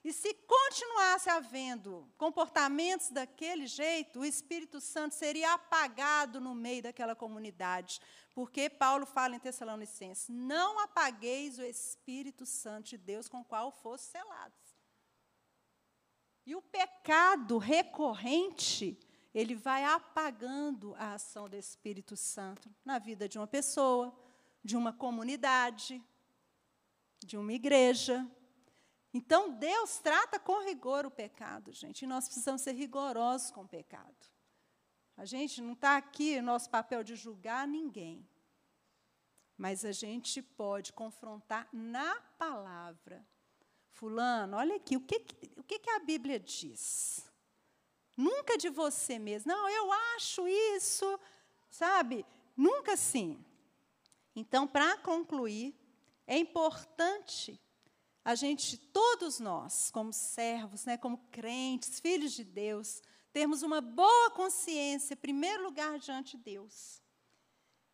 E se continuasse havendo comportamentos daquele jeito, o Espírito Santo seria apagado no meio daquela comunidade. Porque Paulo fala em Tessalonicenses: não apagueis o Espírito Santo de Deus com o qual fosse selados. E o pecado recorrente ele vai apagando a ação do Espírito Santo na vida de uma pessoa, de uma comunidade, de uma igreja. Então, Deus trata com rigor o pecado, gente, e nós precisamos ser rigorosos com o pecado. A gente não está aqui, nosso papel de julgar ninguém, mas a gente pode confrontar na palavra. Fulano, olha aqui, o que, o que a Bíblia diz? Nunca de você mesmo. Não, eu acho isso, sabe? Nunca assim. Então, para concluir, é importante a gente, todos nós, como servos, né, como crentes, filhos de Deus, termos uma boa consciência, em primeiro lugar, diante de Deus.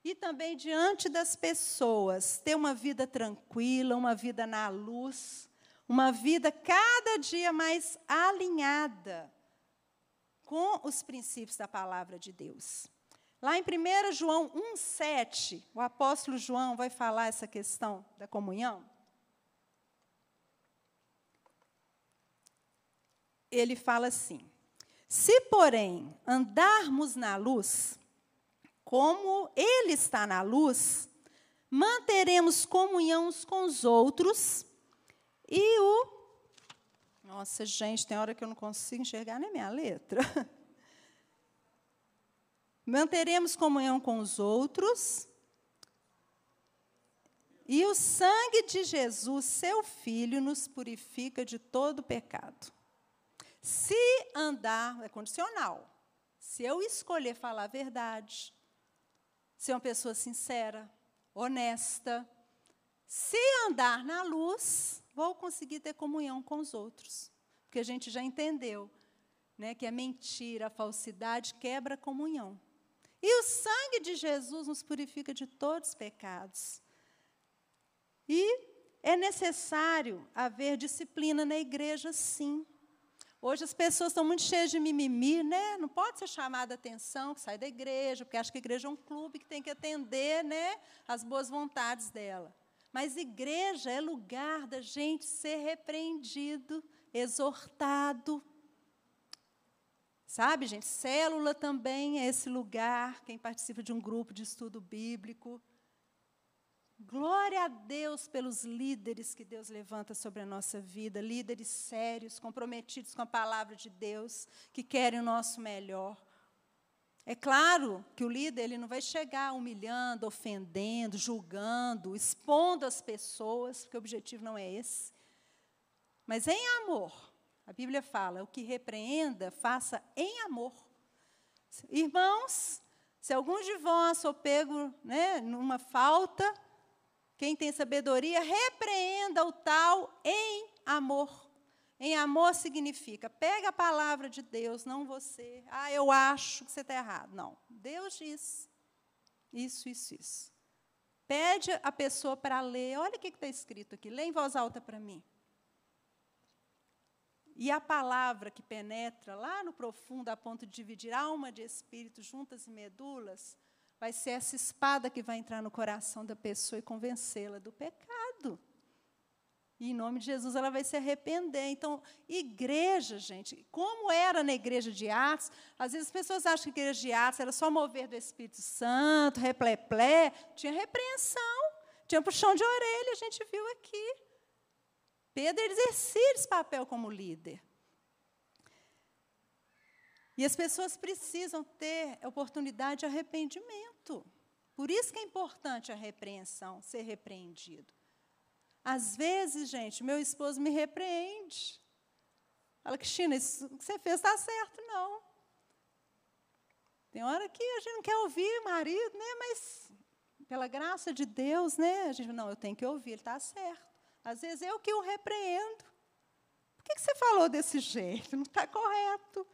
E também diante das pessoas, ter uma vida tranquila, uma vida na luz, uma vida cada dia mais alinhada com os princípios da palavra de Deus. Lá em 1 João 1,7, o apóstolo João vai falar essa questão da comunhão. Ele fala assim: Se, porém, andarmos na luz, como Ele está na luz, manteremos comunhão uns com os outros, e o nossa, gente, tem hora que eu não consigo enxergar nem minha letra. Manteremos comunhão com os outros. E o sangue de Jesus, seu Filho, nos purifica de todo pecado. Se andar, é condicional. Se eu escolher falar a verdade, ser uma pessoa sincera, honesta, se andar na luz, vou conseguir ter comunhão com os outros. Porque a gente já entendeu né, que a mentira, a falsidade quebra a comunhão. E o sangue de Jesus nos purifica de todos os pecados. E é necessário haver disciplina na igreja, sim. Hoje as pessoas estão muito cheias de mimimi, né? Não pode ser chamada atenção que sai da igreja, porque acha que a igreja é um clube que tem que atender, né, as boas vontades dela. Mas igreja é lugar da gente ser repreendido, exortado. Sabe, gente, célula também é esse lugar, quem participa de um grupo de estudo bíblico. Glória a Deus pelos líderes que Deus levanta sobre a nossa vida, líderes sérios, comprometidos com a palavra de Deus, que querem o nosso melhor. É claro que o líder ele não vai chegar humilhando, ofendendo, julgando, expondo as pessoas, porque o objetivo não é esse. Mas em amor, a Bíblia fala: o que repreenda, faça em amor. Irmãos, se algum de vós for pego né, numa falta, quem tem sabedoria, repreenda o tal em amor. Em amor significa, pega a palavra de Deus, não você. Ah, eu acho que você está errado. Não. Deus diz isso, isso, isso. Pede a pessoa para ler. Olha o que está escrito aqui. Lê em voz alta para mim. E a palavra que penetra lá no profundo, a ponto de dividir alma de espírito, juntas e medulas, vai ser essa espada que vai entrar no coração da pessoa e convencê-la do pecado. E em nome de Jesus ela vai se arrepender. Então, igreja, gente, como era na igreja de Atos, às vezes as pessoas acham que a igreja de Atos era só mover do Espírito Santo, repleplé, tinha repreensão, tinha puxão de orelha, a gente viu aqui. Pedro exercia esse papel como líder. E as pessoas precisam ter oportunidade de arrependimento. Por isso que é importante a repreensão, ser repreendido. Às vezes, gente, meu esposo me repreende. Fala, Cristina, isso que você fez está certo, não. Tem hora que a gente não quer ouvir marido, né? Mas pela graça de Deus, né? A gente, não, eu tenho que ouvir, ele está certo. Às vezes eu que o repreendo. Por que, que você falou desse jeito? Não está correto.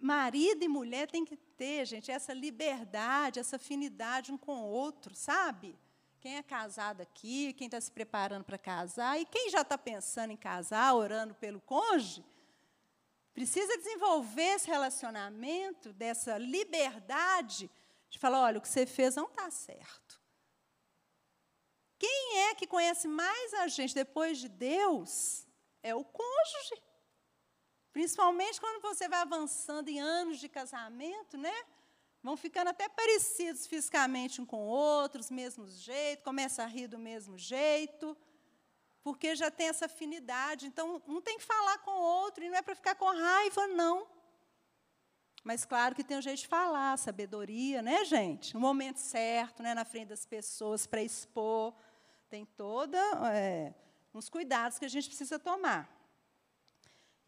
Marido e mulher têm que ter, gente, essa liberdade, essa afinidade um com o outro, sabe? Quem é casado aqui, quem está se preparando para casar, e quem já está pensando em casar, orando pelo cônjuge, precisa desenvolver esse relacionamento, dessa liberdade de falar: olha, o que você fez não está certo. Quem é que conhece mais a gente depois de Deus? É o cônjuge. Principalmente quando você vai avançando em anos de casamento, né? Vão ficando até parecidos fisicamente um com o outro, os mesmos jeitos, começa a rir do mesmo jeito, porque já tem essa afinidade. Então, um tem que falar com o outro, e não é para ficar com raiva, não. Mas claro que tem um jeito de falar, sabedoria, né, gente? No momento certo, né, na frente das pessoas, para expor. Tem toda é, uns cuidados que a gente precisa tomar.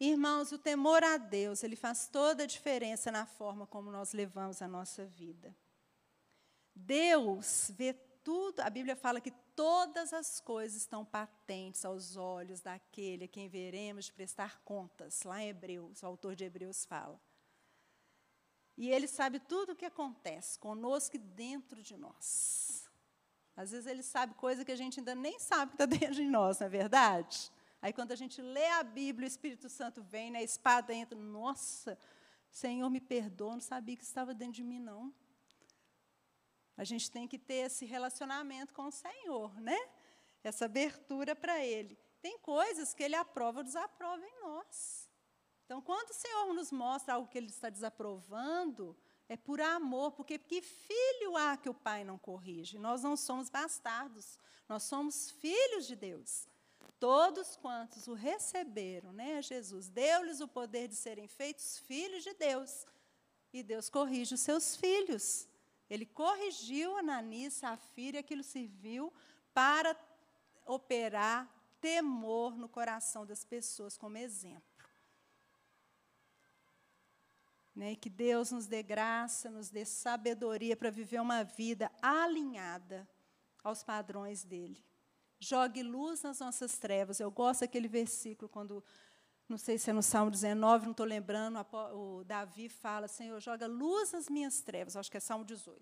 Irmãos, o temor a Deus, ele faz toda a diferença na forma como nós levamos a nossa vida. Deus vê tudo, a Bíblia fala que todas as coisas estão patentes aos olhos daquele a quem veremos de prestar contas. Lá em Hebreus, o autor de Hebreus fala. E ele sabe tudo o que acontece conosco e dentro de nós. Às vezes ele sabe coisa que a gente ainda nem sabe que está dentro de nós, não é verdade? Aí, quando a gente lê a Bíblia, o Espírito Santo vem, né, a espada entra. Nossa, Senhor, me perdoa, não sabia que estava dentro de mim, não. A gente tem que ter esse relacionamento com o Senhor, né? Essa abertura para Ele. Tem coisas que Ele aprova ou desaprova em nós. Então, quando o Senhor nos mostra algo que Ele está desaprovando, é por amor, porque que filho há que o Pai não corrige? Nós não somos bastardos, nós somos filhos de Deus. Todos quantos o receberam, né, Jesus, deu-lhes o poder de serem feitos filhos de Deus. E Deus corrige os seus filhos. Ele corrigiu Ananias, Safira, e aquilo serviu para operar temor no coração das pessoas como exemplo. Né, que Deus nos dê graça, nos dê sabedoria para viver uma vida alinhada aos padrões dele. Jogue luz nas nossas trevas. Eu gosto daquele versículo quando, não sei se é no Salmo 19, não estou lembrando, o Davi fala, Senhor, joga luz nas minhas trevas. Acho que é Salmo 18.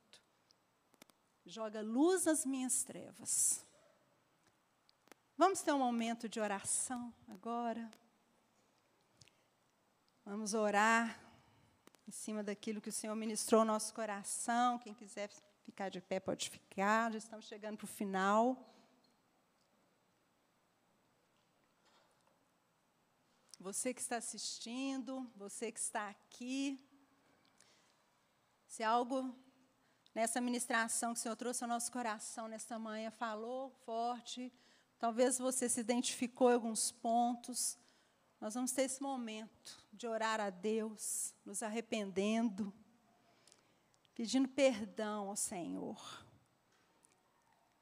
Joga luz nas minhas trevas. Vamos ter um momento de oração agora. Vamos orar em cima daquilo que o Senhor ministrou no nosso coração. Quem quiser ficar de pé pode ficar. Já estamos chegando para o final. Você que está assistindo, você que está aqui, se algo nessa ministração que o Senhor trouxe ao nosso coração nesta manhã falou forte, talvez você se identificou em alguns pontos, nós vamos ter esse momento de orar a Deus, nos arrependendo, pedindo perdão ao Senhor.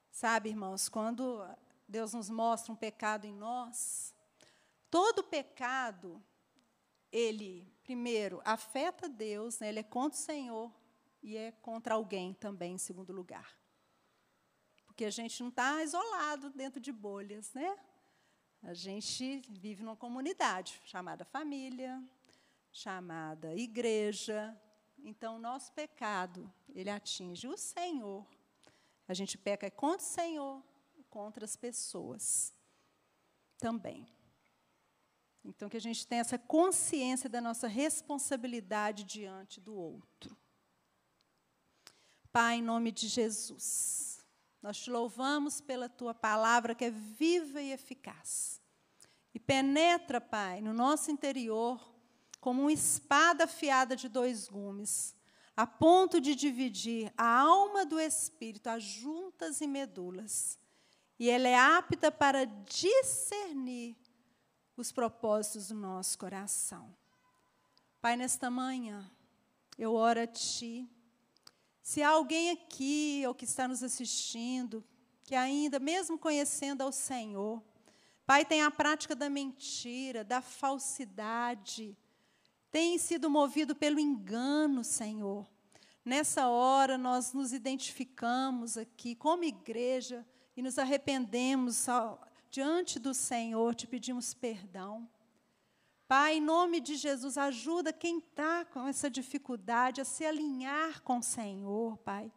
Sabe, irmãos, quando Deus nos mostra um pecado em nós, todo pecado, ele, primeiro, afeta Deus, né, ele é contra o Senhor e é contra alguém também, em segundo lugar. Porque a gente não está isolado dentro de bolhas, né? A gente vive numa comunidade chamada família, chamada igreja. Então, o nosso pecado, ele atinge o Senhor a gente peca contra o Senhor contra as pessoas também. Então, que a gente tenha essa consciência da nossa responsabilidade diante do outro. Pai, em nome de Jesus, nós te louvamos pela tua palavra que é viva e eficaz. E penetra, Pai, no nosso interior como uma espada afiada de dois gumes a ponto de dividir a alma do espírito, as juntas e medulas. E ela é apta para discernir os propósitos do nosso coração. Pai, nesta manhã, eu oro a Ti. Se há alguém aqui ou que está nos assistindo, que ainda, mesmo conhecendo ao Senhor, Pai, tem a prática da mentira, da falsidade, tem sido movido pelo engano, Senhor. Nessa hora, nós nos identificamos aqui como igreja e nos arrependemos ao, diante do Senhor, te pedimos perdão. Pai, em nome de Jesus, ajuda quem está com essa dificuldade a se alinhar com o Senhor, Pai.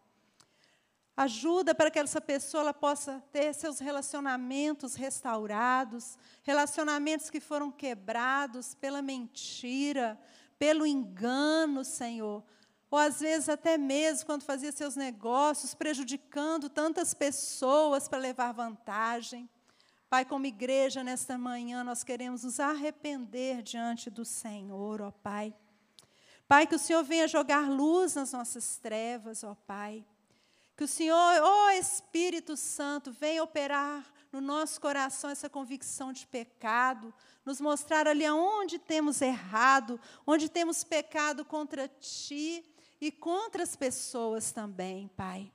Ajuda para que essa pessoa ela possa ter seus relacionamentos restaurados, relacionamentos que foram quebrados pela mentira, pelo engano, Senhor. Ou às vezes até mesmo quando fazia seus negócios, prejudicando tantas pessoas para levar vantagem. Pai, como igreja, nesta manhã, nós queremos nos arrepender diante do Senhor, ó Pai. Pai, que o Senhor venha jogar luz nas nossas trevas, ó Pai. Que o Senhor, ó Espírito Santo, venha operar no nosso coração essa convicção de pecado, nos mostrar ali aonde temos errado, onde temos pecado contra Ti e contra as pessoas também, Pai.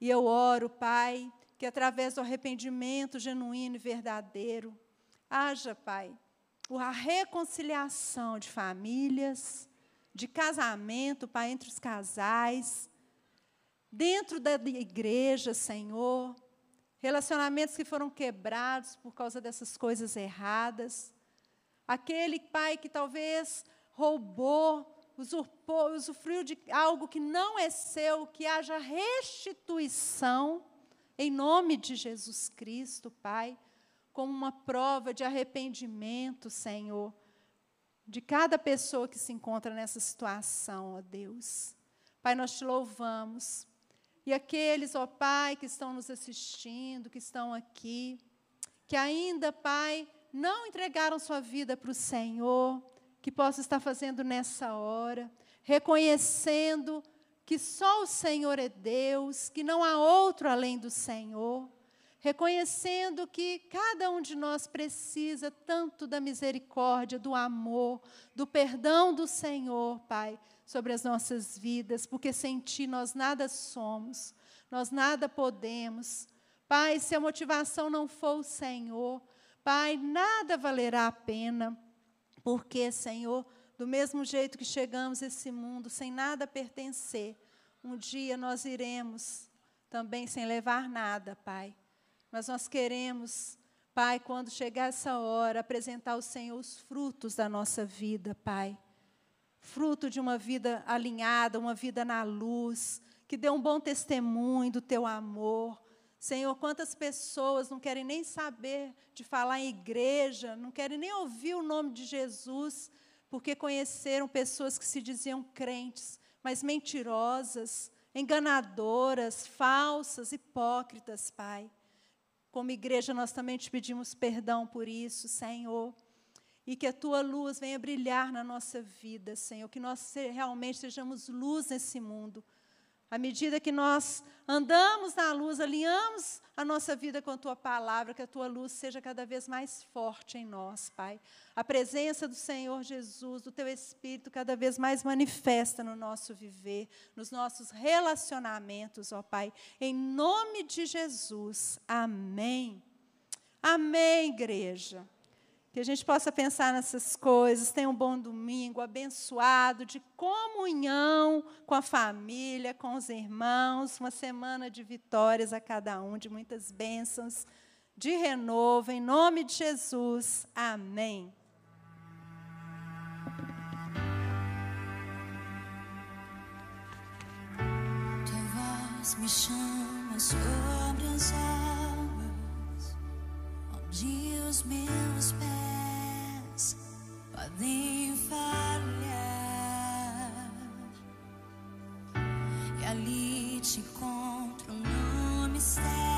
E eu oro, Pai, que através do arrependimento genuíno e verdadeiro, haja, Pai, a reconciliação de famílias, de casamento, Pai, entre os casais, dentro da igreja, Senhor, relacionamentos que foram quebrados por causa dessas coisas erradas. Aquele pai que talvez roubou, usurpou, usufruiu de algo que não é seu, que haja restituição em nome de Jesus Cristo, Pai, como uma prova de arrependimento, Senhor, de cada pessoa que se encontra nessa situação, ó Deus. Pai, nós te louvamos e aqueles, ó Pai, que estão nos assistindo, que estão aqui, que ainda, Pai, não entregaram sua vida para o Senhor, que possa estar fazendo nessa hora, reconhecendo que só o Senhor é Deus, que não há outro além do Senhor, reconhecendo que cada um de nós precisa tanto da misericórdia, do amor, do perdão do Senhor, Pai, sobre as nossas vidas, porque sem Ti nós nada somos, nós nada podemos. Pai, se a motivação não for o Senhor, Pai, nada valerá a pena, porque, Senhor, do mesmo jeito que chegamos a esse mundo sem nada pertencer, um dia nós iremos também sem levar nada, Pai. Mas nós queremos, Pai, quando chegar essa hora, apresentar ao Senhor os frutos da nossa vida, Pai fruto de uma vida alinhada, uma vida na luz, que dê um bom testemunho do teu amor. Senhor, quantas pessoas não querem nem saber de falar em igreja, não querem nem ouvir o nome de Jesus, porque conheceram pessoas que se diziam crentes, mas mentirosas, enganadoras, falsas, hipócritas, Pai. Como igreja, nós também te pedimos perdão por isso, Senhor e que a tua luz venha brilhar na nossa vida, Senhor, que nós realmente sejamos luz nesse mundo. À medida que nós andamos na luz, alinhamos a nossa vida com a tua palavra, que a tua luz seja cada vez mais forte em nós, Pai. A presença do Senhor Jesus, do teu Espírito, cada vez mais manifesta no nosso viver, nos nossos relacionamentos, ó Pai. Em nome de Jesus. Amém. Amém, igreja. Que a gente possa pensar nessas coisas, tenha um bom domingo abençoado, de comunhão com a família, com os irmãos, uma semana de vitórias a cada um, de muitas bênçãos, de renovo, em nome de Jesus. Amém. Tua voz me chama sobre as águas Onde os meus pés podem falhar, e ali te encontro no mistério.